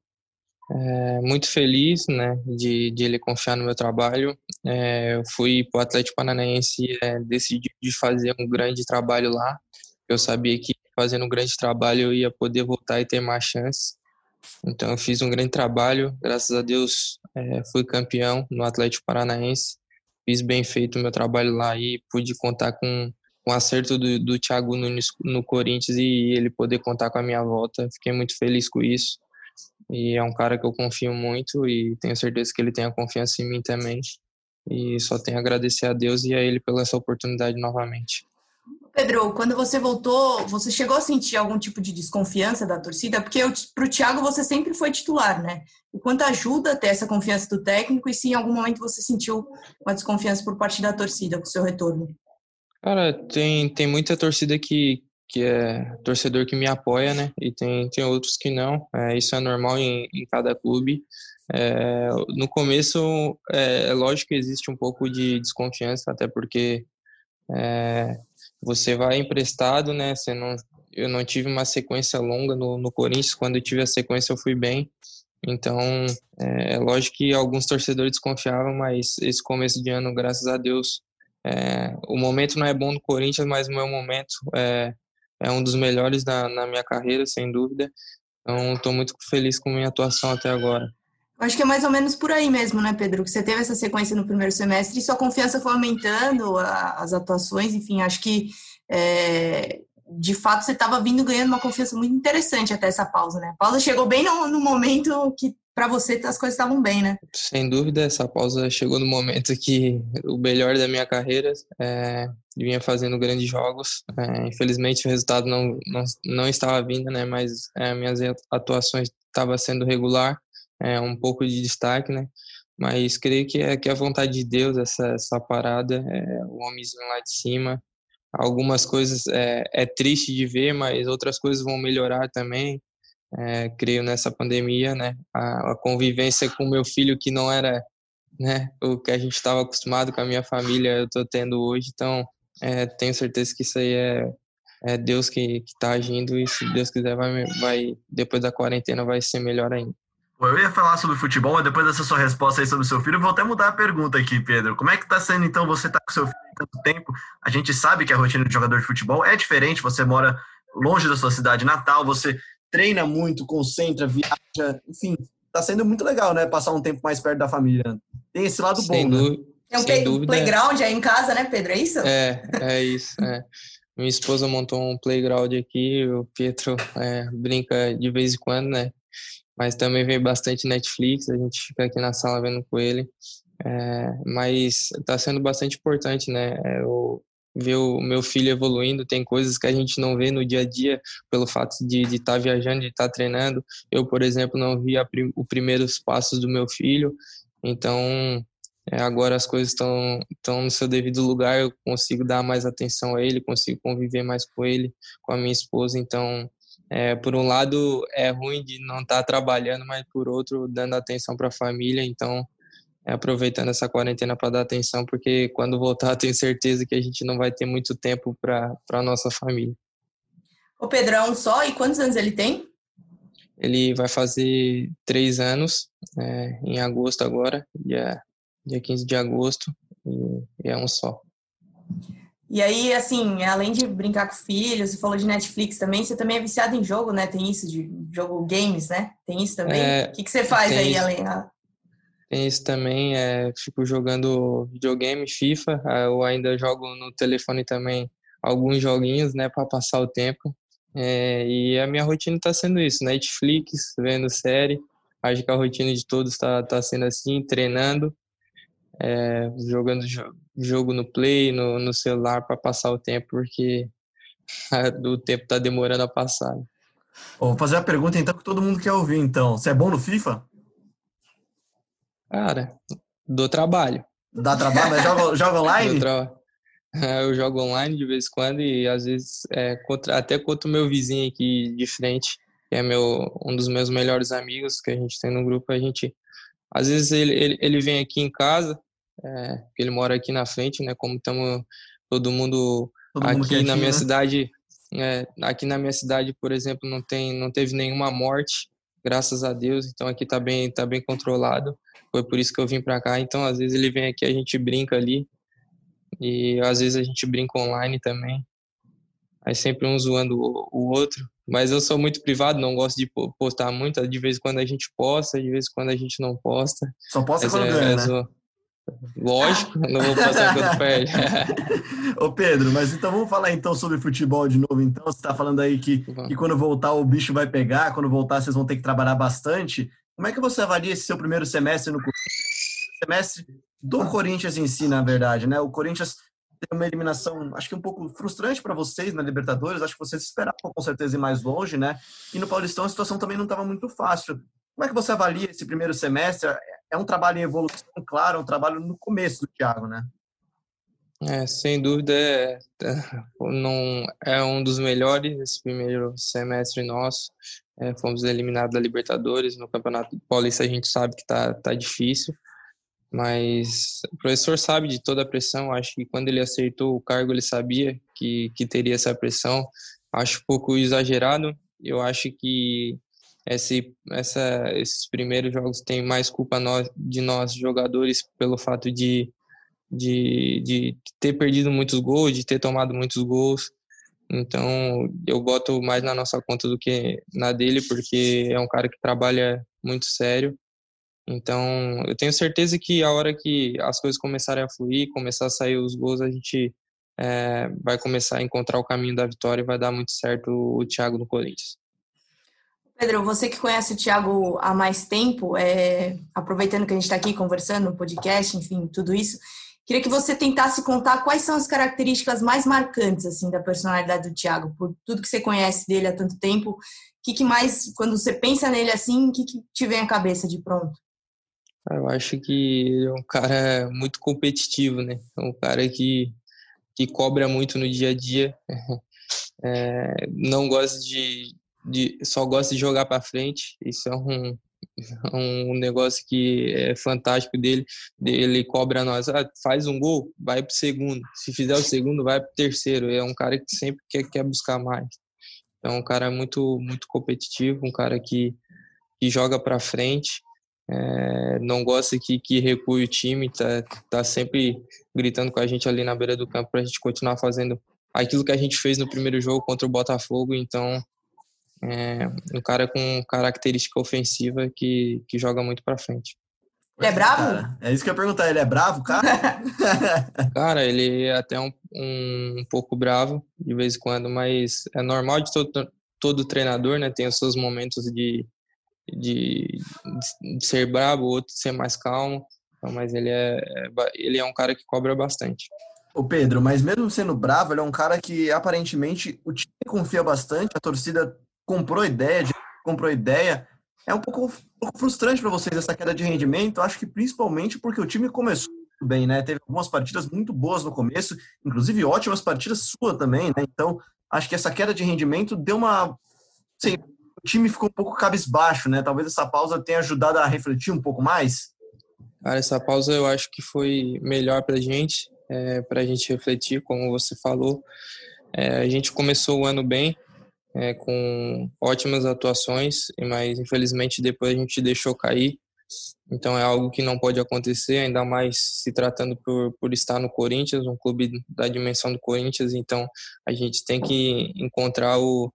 É, muito feliz, né, de, de ele confiar no meu trabalho. É, eu fui para o Atlético Paranaense, é, decidi de fazer um grande trabalho lá. Eu sabia que fazendo um grande trabalho eu ia poder voltar e ter mais chance. Então eu fiz um grande trabalho, graças a Deus é, fui campeão no Atlético Paranaense, fiz bem feito o meu trabalho lá e pude contar com, o acerto do, do Thiago Nunes no Corinthians e ele poder contar com a minha volta. Fiquei muito feliz com isso e é um cara que eu confio muito e tenho certeza que ele tem a confiança em mim também. E só tenho a agradecer a Deus e a ele pela essa oportunidade novamente. Pedro, quando você voltou, você chegou a sentir algum tipo de desconfiança da torcida? Porque para o Thiago você sempre foi titular, né? O quanto ajuda ter essa confiança do técnico e se em algum momento você sentiu uma desconfiança por parte da torcida com o seu retorno? Cara, tem, tem muita torcida que, que é torcedor que me apoia, né? E tem, tem outros que não. É, isso é normal em, em cada clube. É, no começo, é, é lógico que existe um pouco de desconfiança, até porque é, você vai emprestado, né? Você não, eu não tive uma sequência longa no, no Corinthians. Quando eu tive a sequência, eu fui bem. Então, é, é lógico que alguns torcedores desconfiavam, mas esse começo de ano, graças a Deus, é, o momento não é bom no Corinthians, mas o meu momento é, é um dos melhores da, na minha carreira, sem dúvida. Então, estou muito feliz com a minha atuação até agora. Acho que é mais ou menos por aí mesmo, né, Pedro? Que você teve essa sequência no primeiro semestre e sua confiança foi aumentando, as atuações, enfim, acho que é, de fato você estava vindo ganhando uma confiança muito interessante até essa pausa, né? A pausa chegou bem no, no momento que para você as coisas estavam bem, né? Sem dúvida, essa pausa chegou no momento que o melhor da minha carreira é, vinha fazendo grandes jogos. É, infelizmente o resultado não, não, não estava vindo, né? Mas é, minhas atuações estavam sendo regular é, um pouco de destaque, né? Mas creio que é, que é a vontade de Deus essa, essa parada, é, o homenzinho lá de cima. Algumas coisas é, é triste de ver, mas outras coisas vão melhorar também. É, creio nessa pandemia, né? A, a convivência com meu filho que não era, né? O que a gente estava acostumado com a minha família, eu estou tendo hoje. Então, é, tenho certeza que isso aí é, é Deus que está agindo e se Deus quiser vai, vai depois da quarentena vai ser melhor ainda. Eu ia falar sobre futebol, mas depois dessa sua resposta aí sobre o seu filho, eu vou até mudar a pergunta aqui, Pedro. Como é que tá sendo, então, você tá com seu filho há tanto tempo? A gente sabe que a rotina de jogador de futebol é diferente, você mora longe da sua cidade natal, você treina muito, concentra, viaja, enfim, tá sendo muito legal, né? Passar um tempo mais perto da família. Tem esse lado sem bom, né? É um play, dúvida. playground aí em casa, né, Pedro? É isso? É, é isso. É. Minha esposa montou um playground aqui, o Pietro é, brinca de vez em quando, né? Mas também vem bastante Netflix, a gente fica aqui na sala vendo com ele. É, mas está sendo bastante importante, né? É, eu, ver o meu filho evoluindo, tem coisas que a gente não vê no dia a dia pelo fato de estar tá viajando, de estar tá treinando. Eu, por exemplo, não vi prim, os primeiros passos do meu filho, então é, agora as coisas estão estão no seu devido lugar, eu consigo dar mais atenção a ele, consigo conviver mais com ele, com a minha esposa, então é, por um lado é ruim de não estar tá trabalhando, mas por outro dando atenção para a família, então é, aproveitando essa quarentena para dar atenção, porque quando voltar <laughs> tenho certeza que a gente não vai ter muito tempo para a nossa família. O Pedrão é só, e quantos anos ele tem? Ele vai fazer três anos, é, em agosto agora, dia, dia 15 de agosto, e, e é um só. E aí, assim, além de brincar com filhos, você falou de Netflix também, você também é viciado em jogo, né? Tem isso de jogo games, né? Tem isso também? É, o que, que você faz aí, isso, além? Tem isso também, é, fico jogando videogame, FIFA, eu ainda jogo no telefone também alguns joguinhos, né, para passar o tempo. É, e a minha rotina está sendo isso: Netflix, vendo série. Acho que a rotina de todos está tá sendo assim, treinando, é, jogando jogo no Play, no, no celular para passar o tempo, porque <laughs> o tempo está demorando a passar. Vou fazer a pergunta então que todo mundo quer ouvir. Então, você é bom no FIFA? Cara, dou trabalho. Dá trabalho, mas joga, <laughs> joga online? Tra... <laughs> Eu jogo online de vez em quando e às vezes é, contra, até contra o meu vizinho aqui de frente, que é meu, um dos meus melhores amigos que a gente tem no grupo. A gente, às vezes ele, ele, ele vem aqui em casa, é, ele mora aqui na frente, né? Como estamos todo mundo todo aqui mundo na minha né? cidade, é, aqui na minha cidade, por exemplo, não tem, não teve nenhuma morte, graças a Deus. Então aqui tá bem, tá bem controlado. Foi por isso que eu vim para cá. Então às vezes ele vem aqui, a gente brinca ali e às vezes a gente brinca online também. Aí sempre um zoando o outro. Mas eu sou muito privado, não gosto de postar muito. De vez em quando a gente posta, de vez em quando a gente não posta. Só posta quando é, ganha, né? Lógico, não vou passar quando perde. Ô Pedro, mas então vamos falar então sobre futebol de novo. Então, você está falando aí que, que quando voltar o bicho vai pegar, quando voltar vocês vão ter que trabalhar bastante. Como é que você avalia esse seu primeiro semestre no semestre do Corinthians em si, na verdade, né? O Corinthians teve uma eliminação, acho que um pouco frustrante para vocês na Libertadores, acho que vocês esperavam com certeza ir mais longe, né? E no Paulistão a situação também não estava muito fácil. Como é que você avalia esse primeiro semestre? É um trabalho em evolução, claro, é um trabalho no começo do Thiago, né? É, sem dúvida, é, é, não, é um dos melhores esse primeiro semestre nosso. É, fomos eliminados da Libertadores. No Campeonato Paulista a gente sabe que tá, tá difícil, mas o professor sabe de toda a pressão. Acho que quando ele aceitou o cargo, ele sabia que, que teria essa pressão. Acho um pouco exagerado. Eu acho que esse, essa, esses primeiros jogos têm mais culpa nós, de nós, jogadores, pelo fato de, de, de ter perdido muitos gols, de ter tomado muitos gols. Então, eu boto mais na nossa conta do que na dele, porque é um cara que trabalha muito sério. Então, eu tenho certeza que a hora que as coisas começarem a fluir, começar a sair os gols, a gente é, vai começar a encontrar o caminho da vitória e vai dar muito certo o, Thiago no Corinthians. Pedro, você que conhece o Thiago há mais tempo, é, aproveitando que a gente está aqui conversando no podcast, enfim, tudo isso, Queria que você tentasse contar quais são as características mais marcantes assim da personalidade do Thiago, por tudo que você conhece dele há tanto tempo. O que, que mais, quando você pensa nele assim, o que, que te vem à cabeça de pronto? Eu acho que ele é um cara muito competitivo, né? É um cara que, que cobra muito no dia a dia. <laughs> É, não gosta de, de, só gosta de jogar para frente. Isso é um, <laughs> um negócio que é fantástico dele. Ele cobra nós, ah, faz um gol, vai pro segundo. Se fizer o segundo, vai pro terceiro. É um cara que sempre quer, quer buscar mais. É um cara muito muito competitivo, um cara que, que joga para frente. É, não gosta que, que recue o time, tá, tá sempre gritando com a gente ali na beira do campo para a gente continuar fazendo aquilo que a gente fez no primeiro jogo contra o Botafogo. Então, é um cara com característica ofensiva que, que joga muito para frente. Ele é bravo? É isso que eu ia perguntar. Ele é bravo, cara? <laughs> cara, ele é até um, um, um, pouco bravo de vez em quando, mas é normal de todo, todo treinador, né? Tem os seus momentos de, de, de ser bravo, outro ser mais calmo. Então, mas ele é, é, ele é um cara que cobra bastante. O Pedro, mas mesmo sendo bravo, ele é um cara que aparentemente o time confia bastante, a torcida comprou ideia, comprou ideia. É um pouco, um pouco frustrante para vocês essa queda de rendimento. Acho que principalmente porque o time começou bem, né? Teve algumas partidas muito boas no começo, inclusive ótimas partidas sua também, né? Então, acho que essa queda de rendimento deu uma. Sei, o time ficou um pouco cabisbaixo, né? Talvez essa pausa tenha ajudado a refletir um pouco mais. Cara, essa pausa eu acho que foi melhor para a gente, é, para a gente refletir, como você falou. É, a gente começou o ano bem, é, com ótimas atuações, mas infelizmente depois a gente deixou cair. Então é algo que não pode acontecer, ainda mais se tratando por, por estar no Corinthians, um clube da dimensão do Corinthians. Então a gente tem que encontrar o,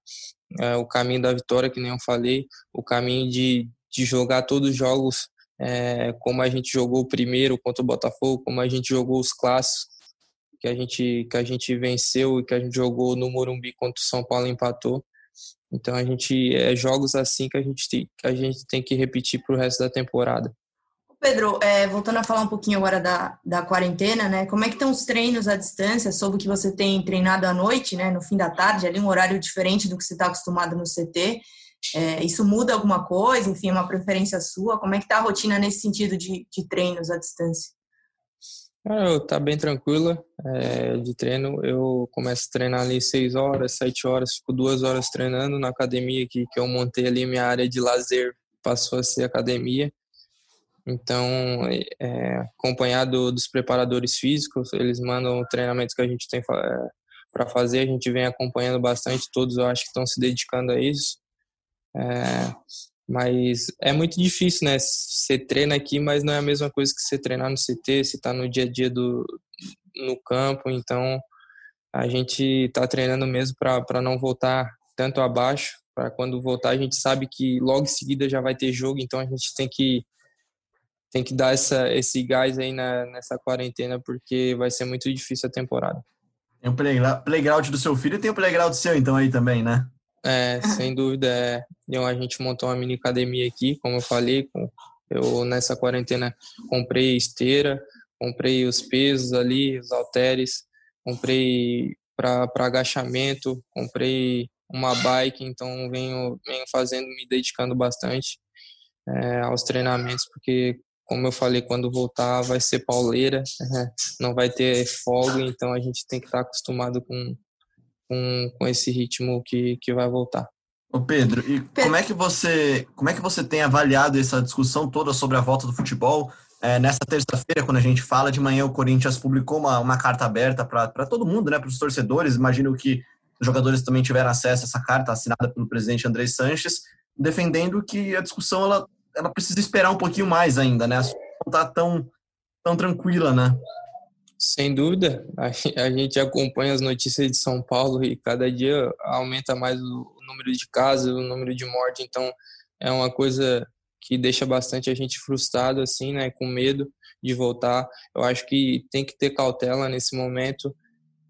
é, o caminho da vitória, que nem eu falei, o caminho de, de jogar todos os jogos é, como a gente jogou o primeiro contra o Botafogo, como a gente jogou os clássicos que a gente que a gente venceu e que a gente jogou no Morumbi contra o São Paulo empatou. Então a gente é jogos assim que a gente a gente tem que repetir para o resto da temporada. Pedro, é, voltando a falar um pouquinho agora da, da quarentena, né? Como é que estão os treinos à distância? Soube que você tem treinado à noite, né? No fim da tarde, ali um horário diferente do que você está acostumado no CT. É, isso muda alguma coisa? Enfim, é uma preferência sua? Como é que está a rotina nesse sentido de, de treinos à distância? Ah, tá bem tranquila é, de treino. Eu começo a treinar ali seis horas, sete horas, fico duas horas treinando na academia que, que eu montei ali. Minha área de lazer passou a ser academia. Então, é, acompanhado dos preparadores físicos, eles mandam treinamentos que a gente tem é, para fazer, a gente vem acompanhando bastante, todos eu acho que estão se dedicando a isso. É, mas é muito difícil, né? Você treina aqui, mas não é a mesma coisa que você treinar no CT, você está no dia a dia do, no campo, então a gente está treinando mesmo para não voltar tanto abaixo, para quando voltar a gente sabe que logo em seguida já vai ter jogo, então a gente tem que tem que dar essa, esse gás aí na, nessa quarentena, porque vai ser muito difícil a temporada. Tem o playground do seu filho e tem o playground seu, então, aí também, né? É, sem <laughs> dúvida. É. Então, a gente montou uma mini academia aqui, como eu falei. Eu, nessa quarentena, comprei esteira, comprei os pesos ali, os halteres, comprei para agachamento, comprei uma bike, então venho, venho fazendo, me dedicando bastante é, aos treinamentos, porque como eu falei, quando voltar vai ser pauleira, <laughs> não vai ter folga, então a gente tem que estar acostumado com, com, com esse ritmo que, que vai voltar. Ô Pedro, e como é que você como é que você tem avaliado essa discussão toda sobre a volta do futebol? É, nessa terça-feira, quando a gente fala de manhã, o Corinthians publicou uma, uma carta aberta para todo mundo, né, para os torcedores. Imagino que os jogadores também tiveram acesso a essa carta assinada pelo presidente André Sanches, defendendo que a discussão ela ela precisa esperar um pouquinho mais ainda, né? A não tá tão, tão tranquila, né? Sem dúvida, a gente acompanha as notícias de São Paulo e cada dia aumenta mais o número de casos, o número de mortes, então é uma coisa que deixa bastante a gente frustrado, assim, né, com medo de voltar. Eu acho que tem que ter cautela nesse momento,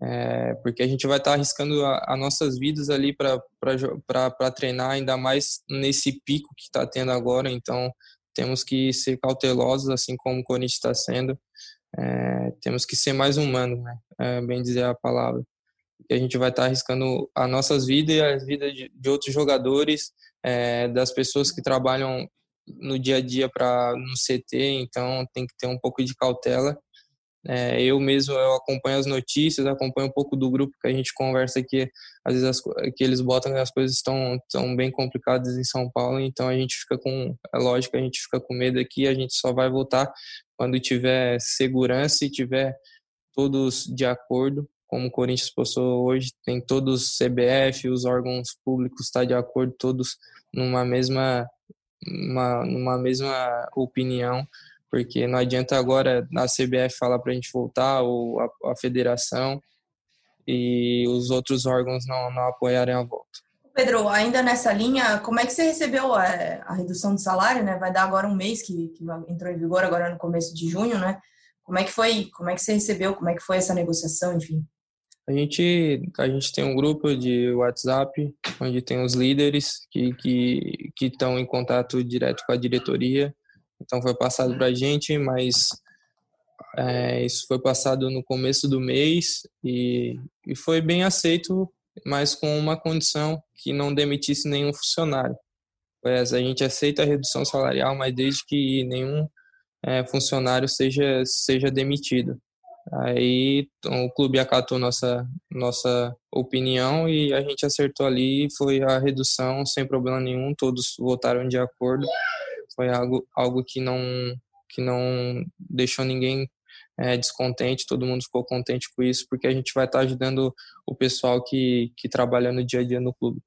é, porque a gente vai estar tá arriscando as nossas vidas ali para treinar, ainda mais nesse pico que está tendo agora. Então, temos que ser cautelosos, assim como o Corinthians está sendo. É, temos que ser mais humanos, né? É, bem dizer a palavra. Porque a gente vai estar tá arriscando as nossas vidas e as vidas de, de outros jogadores, é, das pessoas que trabalham no dia a dia para no CT, então tem que ter um pouco de cautela é, eu mesmo eu acompanho as notícias, acompanho um pouco do grupo que a gente conversa aqui, às vezes as, que eles botam que as coisas estão, estão bem complicadas em São Paulo, então a gente fica com, é lógico, a gente fica com medo aqui, a gente só vai voltar quando tiver segurança e tiver todos de acordo, como o Corinthians postou hoje, tem todos CBF, os órgãos públicos estão tá de acordo, todos numa mesma, uma, numa mesma opinião, porque não adianta agora a CBF falar para a gente voltar, ou a, a, federação, e os outros órgãos não, não apoiarem a volta. Pedro, ainda nessa linha, como é que você recebeu a, a redução de salário, né? Vai dar agora um mês que, que entrou em vigor agora no começo de junho, né? Como é que foi? Como é que você recebeu? Como é que foi essa negociação, enfim? A gente, a gente tem um grupo de WhatsApp onde tem os líderes que que que estão em contato direto com a diretoria então foi passado para a gente, mas é, isso foi passado no começo do mês e, e foi bem aceito, mas com uma condição que não demitisse nenhum funcionário. Pois a gente aceita a redução salarial, mas desde que nenhum é, funcionário seja, seja demitido. Aí então, o clube acatou nossa, nossa opinião e a gente acertou ali, foi a redução sem problema nenhum, todos votaram de acordo foi algo, algo que não que não deixou ninguém é, descontente, todo mundo ficou contente com isso, porque a gente vai estar ajudando o pessoal que, que trabalha no dia a dia no clube.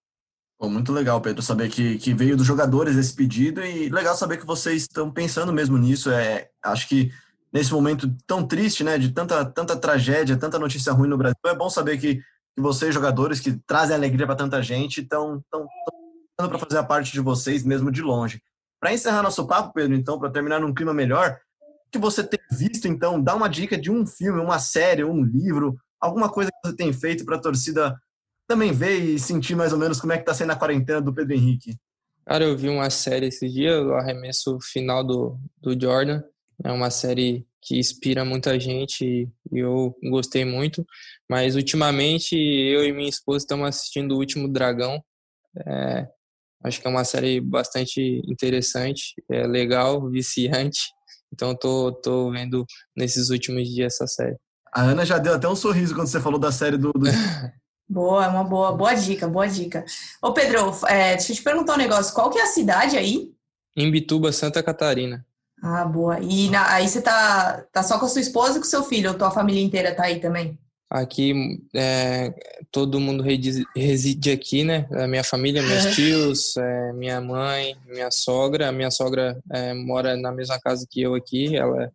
Muito legal, Pedro, saber que, que veio dos jogadores esse pedido e legal saber que vocês estão pensando mesmo nisso. É, acho que nesse momento tão triste, né, de tanta, tanta tragédia, tanta notícia ruim no Brasil, é bom saber que, que vocês, jogadores que trazem alegria para tanta gente, estão para fazer a parte de vocês mesmo de longe. Para encerrar nosso papo, Pedro, então, para terminar num clima melhor, que você tem visto, então, dá uma dica de um filme, uma série, um livro, alguma coisa que você tem feito para a torcida também ver e sentir mais ou menos como é que tá sendo a quarentena do Pedro Henrique? Cara, eu vi uma série esses dias, o arremesso final do, do Jordan. É uma série que inspira muita gente e eu gostei muito. Mas ultimamente eu e minha esposa estamos assistindo O Último Dragão. É, acho que é uma série bastante interessante, é legal, viciante. Então tô, tô vendo nesses últimos dias essa série. A Ana já deu até um sorriso quando você falou da série do. do... <laughs> boa, é uma boa, boa dica, boa dica. Ô Pedro, é, deixa eu te perguntar um negócio. Qual que é a cidade aí? Imbituba, Santa Catarina. Ah, boa. E na, aí você tá, tá só com a sua esposa e com seu filho, ou tua família inteira tá aí também? Aqui é, todo mundo reside aqui, né? A minha família, meus tios, é, minha mãe, minha sogra. A minha sogra é, mora na mesma casa que eu aqui, ela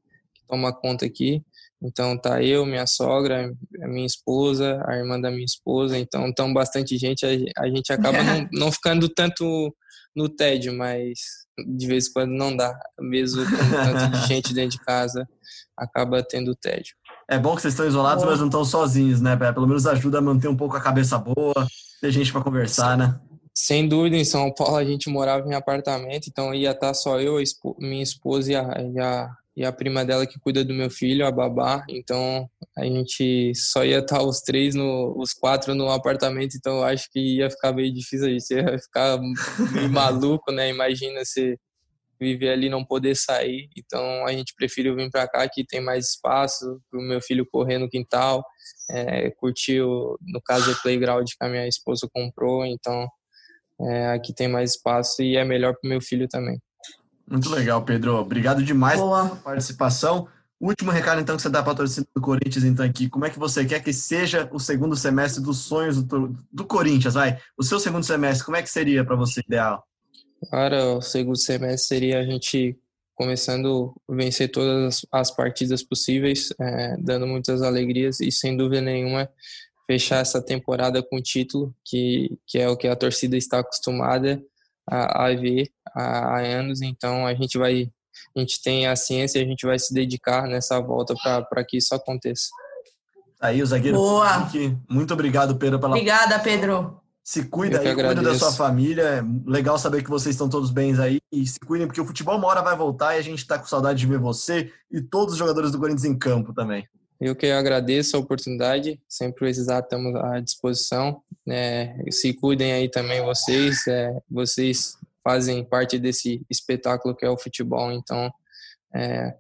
toma conta aqui. Então tá eu, minha sogra, minha esposa, a irmã da minha esposa. Então estão bastante gente. A, a gente acaba não, <laughs> não ficando tanto no tédio, mas de vez em quando não dá. Mesmo com tanto de <laughs> gente dentro de casa, acaba tendo tédio. É bom que vocês estão isolados, mas não estão sozinhos, né? Pelo menos ajuda a manter um pouco a cabeça boa, ter gente para conversar, né? Sem dúvida, em São Paulo a gente morava em apartamento, então ia estar só eu, minha esposa e a, e a, e a prima dela que cuida do meu filho, a babá. Então a gente só ia estar os três, no, os quatro no apartamento, então acho que ia ficar meio difícil, a gente ia ficar meio <laughs> maluco, né? Imagina se viver ali não poder sair. Então a gente prefere vir para cá que tem mais espaço para o meu filho correr no quintal, é, curtir o, no caso o playground que a minha esposa comprou. Então é, aqui tem mais espaço e é melhor para o meu filho também. Muito legal, Pedro. Obrigado demais Boa. pela participação. Último recado, então, que você dá para a torcida do Corinthians, então, aqui. Como é que você quer que seja o segundo semestre dos sonhos do, do Corinthians, vai? O seu segundo semestre, como é que seria para você ideal? Para o segundo semestre seria a gente começando a vencer todas as partidas possíveis, é, dando muitas alegrias e sem dúvida nenhuma fechar essa temporada com título, que, que é o que a torcida está acostumada a, a ver há, há anos. Então a gente vai, a gente tem a ciência, a gente vai se dedicar nessa volta para que isso aconteça. Aí o zagueiro. Boa. Muito obrigado, Pedro, pela. Obrigada, Pedro. Se cuida aí, cuida da sua família. É legal saber que vocês estão todos bem aí. E se cuidem, porque o futebol uma hora vai voltar e a gente está com saudade de ver você e todos os jogadores do Corinthians em campo também. Eu que agradeço a oportunidade, sempre precisar estamos à disposição. É, se cuidem aí também vocês, é, vocês fazem parte desse espetáculo que é o futebol, então é,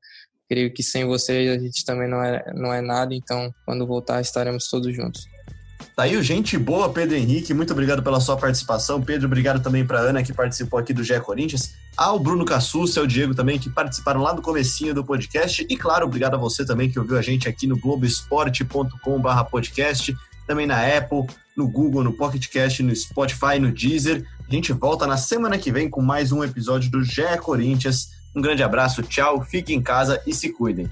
creio que sem vocês a gente também não é, não é nada, então quando voltar estaremos todos juntos. Tá aí o Gente Boa, Pedro Henrique. Muito obrigado pela sua participação. Pedro, obrigado também para Ana, que participou aqui do GE Corinthians. Ao Bruno Cassus ao Diego também, que participaram lá do comecinho do podcast. E, claro, obrigado a você também que ouviu a gente aqui no globesport.com.br podcast, também na Apple, no Google, no Pocket Cast, no Spotify, no Deezer. A gente volta na semana que vem com mais um episódio do GE Corinthians. Um grande abraço, tchau, fique em casa e se cuidem.